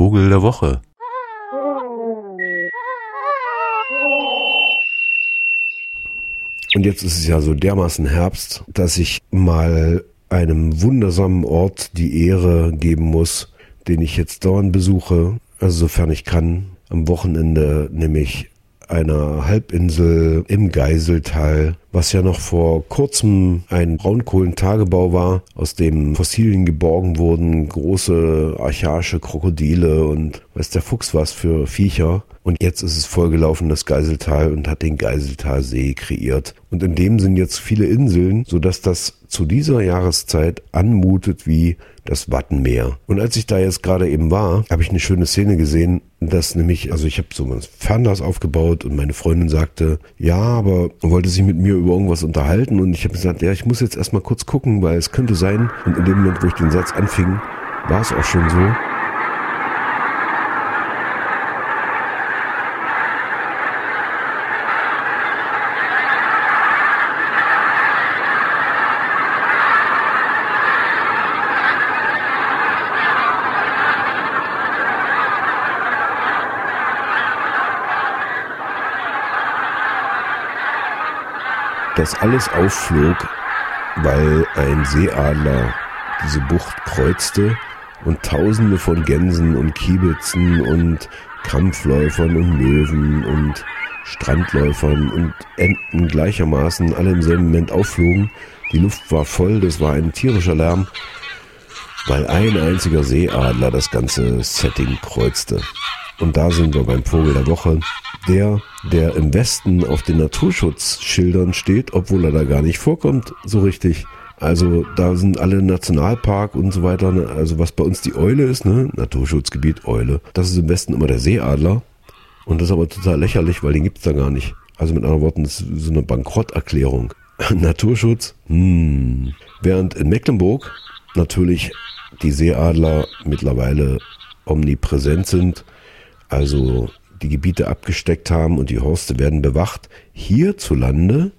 Vogel der Woche. Und jetzt ist es ja so dermaßen Herbst, dass ich mal einem wundersamen Ort die Ehre geben muss, den ich jetzt dauernd besuche, also sofern ich kann, am Wochenende, nämlich einer Halbinsel im Geiseltal, was ja noch vor kurzem ein Braunkohlentagebau war, aus dem Fossilien geborgen wurden, große archaische Krokodile und weiß der Fuchs was für Viecher. Und jetzt ist es vollgelaufen, das Geiseltal, und hat den Geiseltalsee kreiert. Und in dem sind jetzt viele Inseln, sodass das zu dieser Jahreszeit anmutet wie das Wattenmeer. Und als ich da jetzt gerade eben war, habe ich eine schöne Szene gesehen, dass nämlich, also ich habe so ein Fernglas aufgebaut und meine Freundin sagte, ja, aber wollte sich mit mir über irgendwas unterhalten und ich habe gesagt, ja, ich muss jetzt erstmal kurz gucken, weil es könnte sein. Und in dem Moment, wo ich den Satz anfing, war es auch schon so. Das alles aufflog, weil ein Seeadler diese Bucht kreuzte und tausende von Gänsen und Kiebitzen und Kampfläufern und Möwen und Strandläufern und Enten gleichermaßen alle im selben Moment aufflogen. Die Luft war voll, das war ein tierischer Lärm, weil ein einziger Seeadler das ganze Setting kreuzte. Und da sind wir beim Vogel der Woche. Der, der im Westen auf den Naturschutzschildern steht, obwohl er da gar nicht vorkommt, so richtig. Also da sind alle Nationalpark und so weiter. Ne? Also was bei uns die Eule ist, ne? Naturschutzgebiet Eule. Das ist im Westen immer der Seeadler. Und das ist aber total lächerlich, weil den gibt's da gar nicht. Also mit anderen Worten, das ist so eine Bankrotterklärung. Naturschutz, hm. Während in Mecklenburg natürlich die Seeadler mittlerweile omnipräsent sind also die Gebiete abgesteckt haben und die Horste werden bewacht. Hierzulande,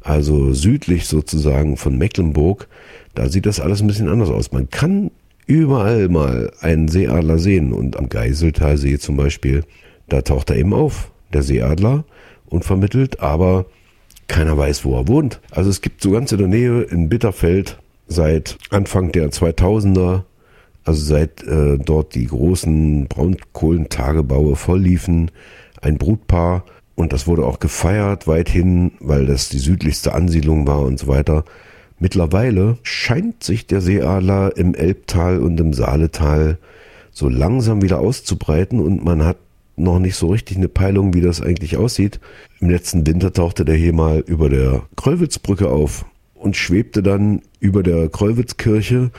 also südlich sozusagen von Mecklenburg, da sieht das alles ein bisschen anders aus. Man kann überall mal einen Seeadler sehen und am Geiseltalsee zum Beispiel, da taucht er eben auf, der Seeadler, unvermittelt, aber keiner weiß, wo er wohnt. Also es gibt so ganz in der Nähe in Bitterfeld seit Anfang der 2000er also seit äh, dort die großen Braunkohlentagebaue voll liefen, ein Brutpaar und das wurde auch gefeiert weithin, weil das die südlichste Ansiedlung war und so weiter. Mittlerweile scheint sich der Seeadler im Elbtal und im Saaletal so langsam wieder auszubreiten und man hat noch nicht so richtig eine Peilung, wie das eigentlich aussieht. Im letzten Winter tauchte der hier mal über der Kreuwitzbrücke auf und schwebte dann über der Kreuwitzkirche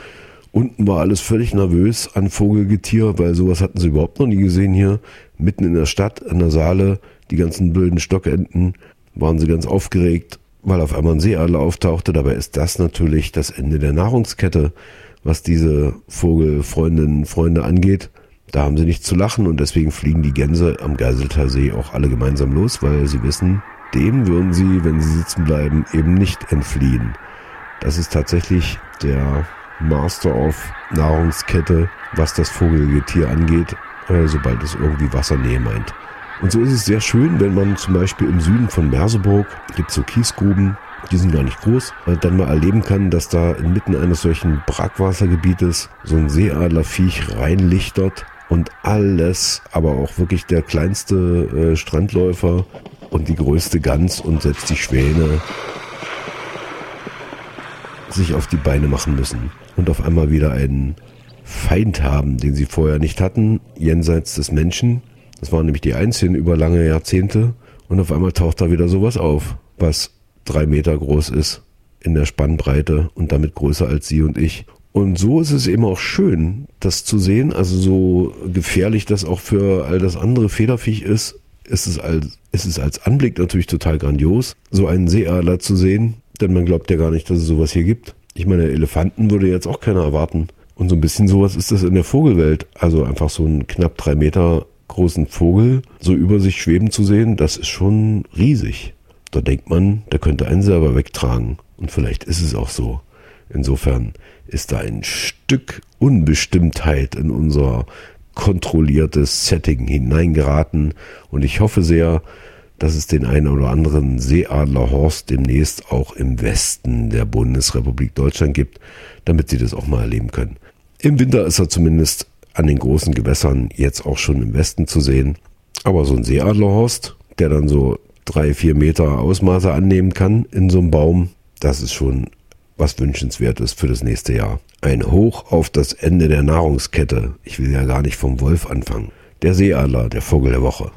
Unten war alles völlig nervös an Vogelgetier, weil sowas hatten sie überhaupt noch nie gesehen hier. Mitten in der Stadt, an der Saale, die ganzen blöden Stockenten, waren sie ganz aufgeregt, weil auf einmal ein Seeadler auftauchte. Dabei ist das natürlich das Ende der Nahrungskette, was diese Vogelfreundinnen, Freunde angeht. Da haben sie nichts zu lachen und deswegen fliegen die Gänse am Geiselter See auch alle gemeinsam los, weil sie wissen, dem würden sie, wenn sie sitzen bleiben, eben nicht entfliehen. Das ist tatsächlich der Master of Nahrungskette, was das Vogelgetier angeht, äh, sobald es irgendwie Wassernähe meint. Und so ist es sehr schön, wenn man zum Beispiel im Süden von Merseburg, gibt so Kiesgruben, die sind gar nicht groß, dann mal erleben kann, dass da inmitten eines solchen Brackwassergebietes so ein Seeadlerviech reinlichtert und alles, aber auch wirklich der kleinste äh, Strandläufer und die größte Gans und selbst die Schwäne sich auf die Beine machen müssen und auf einmal wieder einen Feind haben, den sie vorher nicht hatten, jenseits des Menschen. Das waren nämlich die einzigen über lange Jahrzehnte. Und auf einmal taucht da wieder sowas auf, was drei Meter groß ist in der Spannbreite und damit größer als sie und ich. Und so ist es eben auch schön, das zu sehen. Also so gefährlich das auch für all das andere Federviech ist, ist es als, ist es als Anblick natürlich total grandios, so einen Seeadler zu sehen, denn man glaubt ja gar nicht, dass es sowas hier gibt. Ich meine, Elefanten würde jetzt auch keiner erwarten. Und so ein bisschen sowas ist das in der Vogelwelt. Also einfach so einen knapp drei Meter großen Vogel so über sich schweben zu sehen, das ist schon riesig. Da denkt man, der könnte einen selber wegtragen. Und vielleicht ist es auch so. Insofern ist da ein Stück Unbestimmtheit in unserer unkontrolliertes Setting hineingeraten und ich hoffe sehr, dass es den einen oder anderen Seeadlerhorst demnächst auch im Westen der Bundesrepublik Deutschland gibt, damit sie das auch mal erleben können. Im Winter ist er zumindest an den großen Gewässern jetzt auch schon im Westen zu sehen. Aber so ein Seeadlerhorst, der dann so drei, vier Meter Ausmaße annehmen kann in so einem Baum, das ist schon was wünschenswertes für das nächste Jahr. Ein Hoch auf das Ende der Nahrungskette. Ich will ja gar nicht vom Wolf anfangen. Der Seeadler, der Vogel der Woche.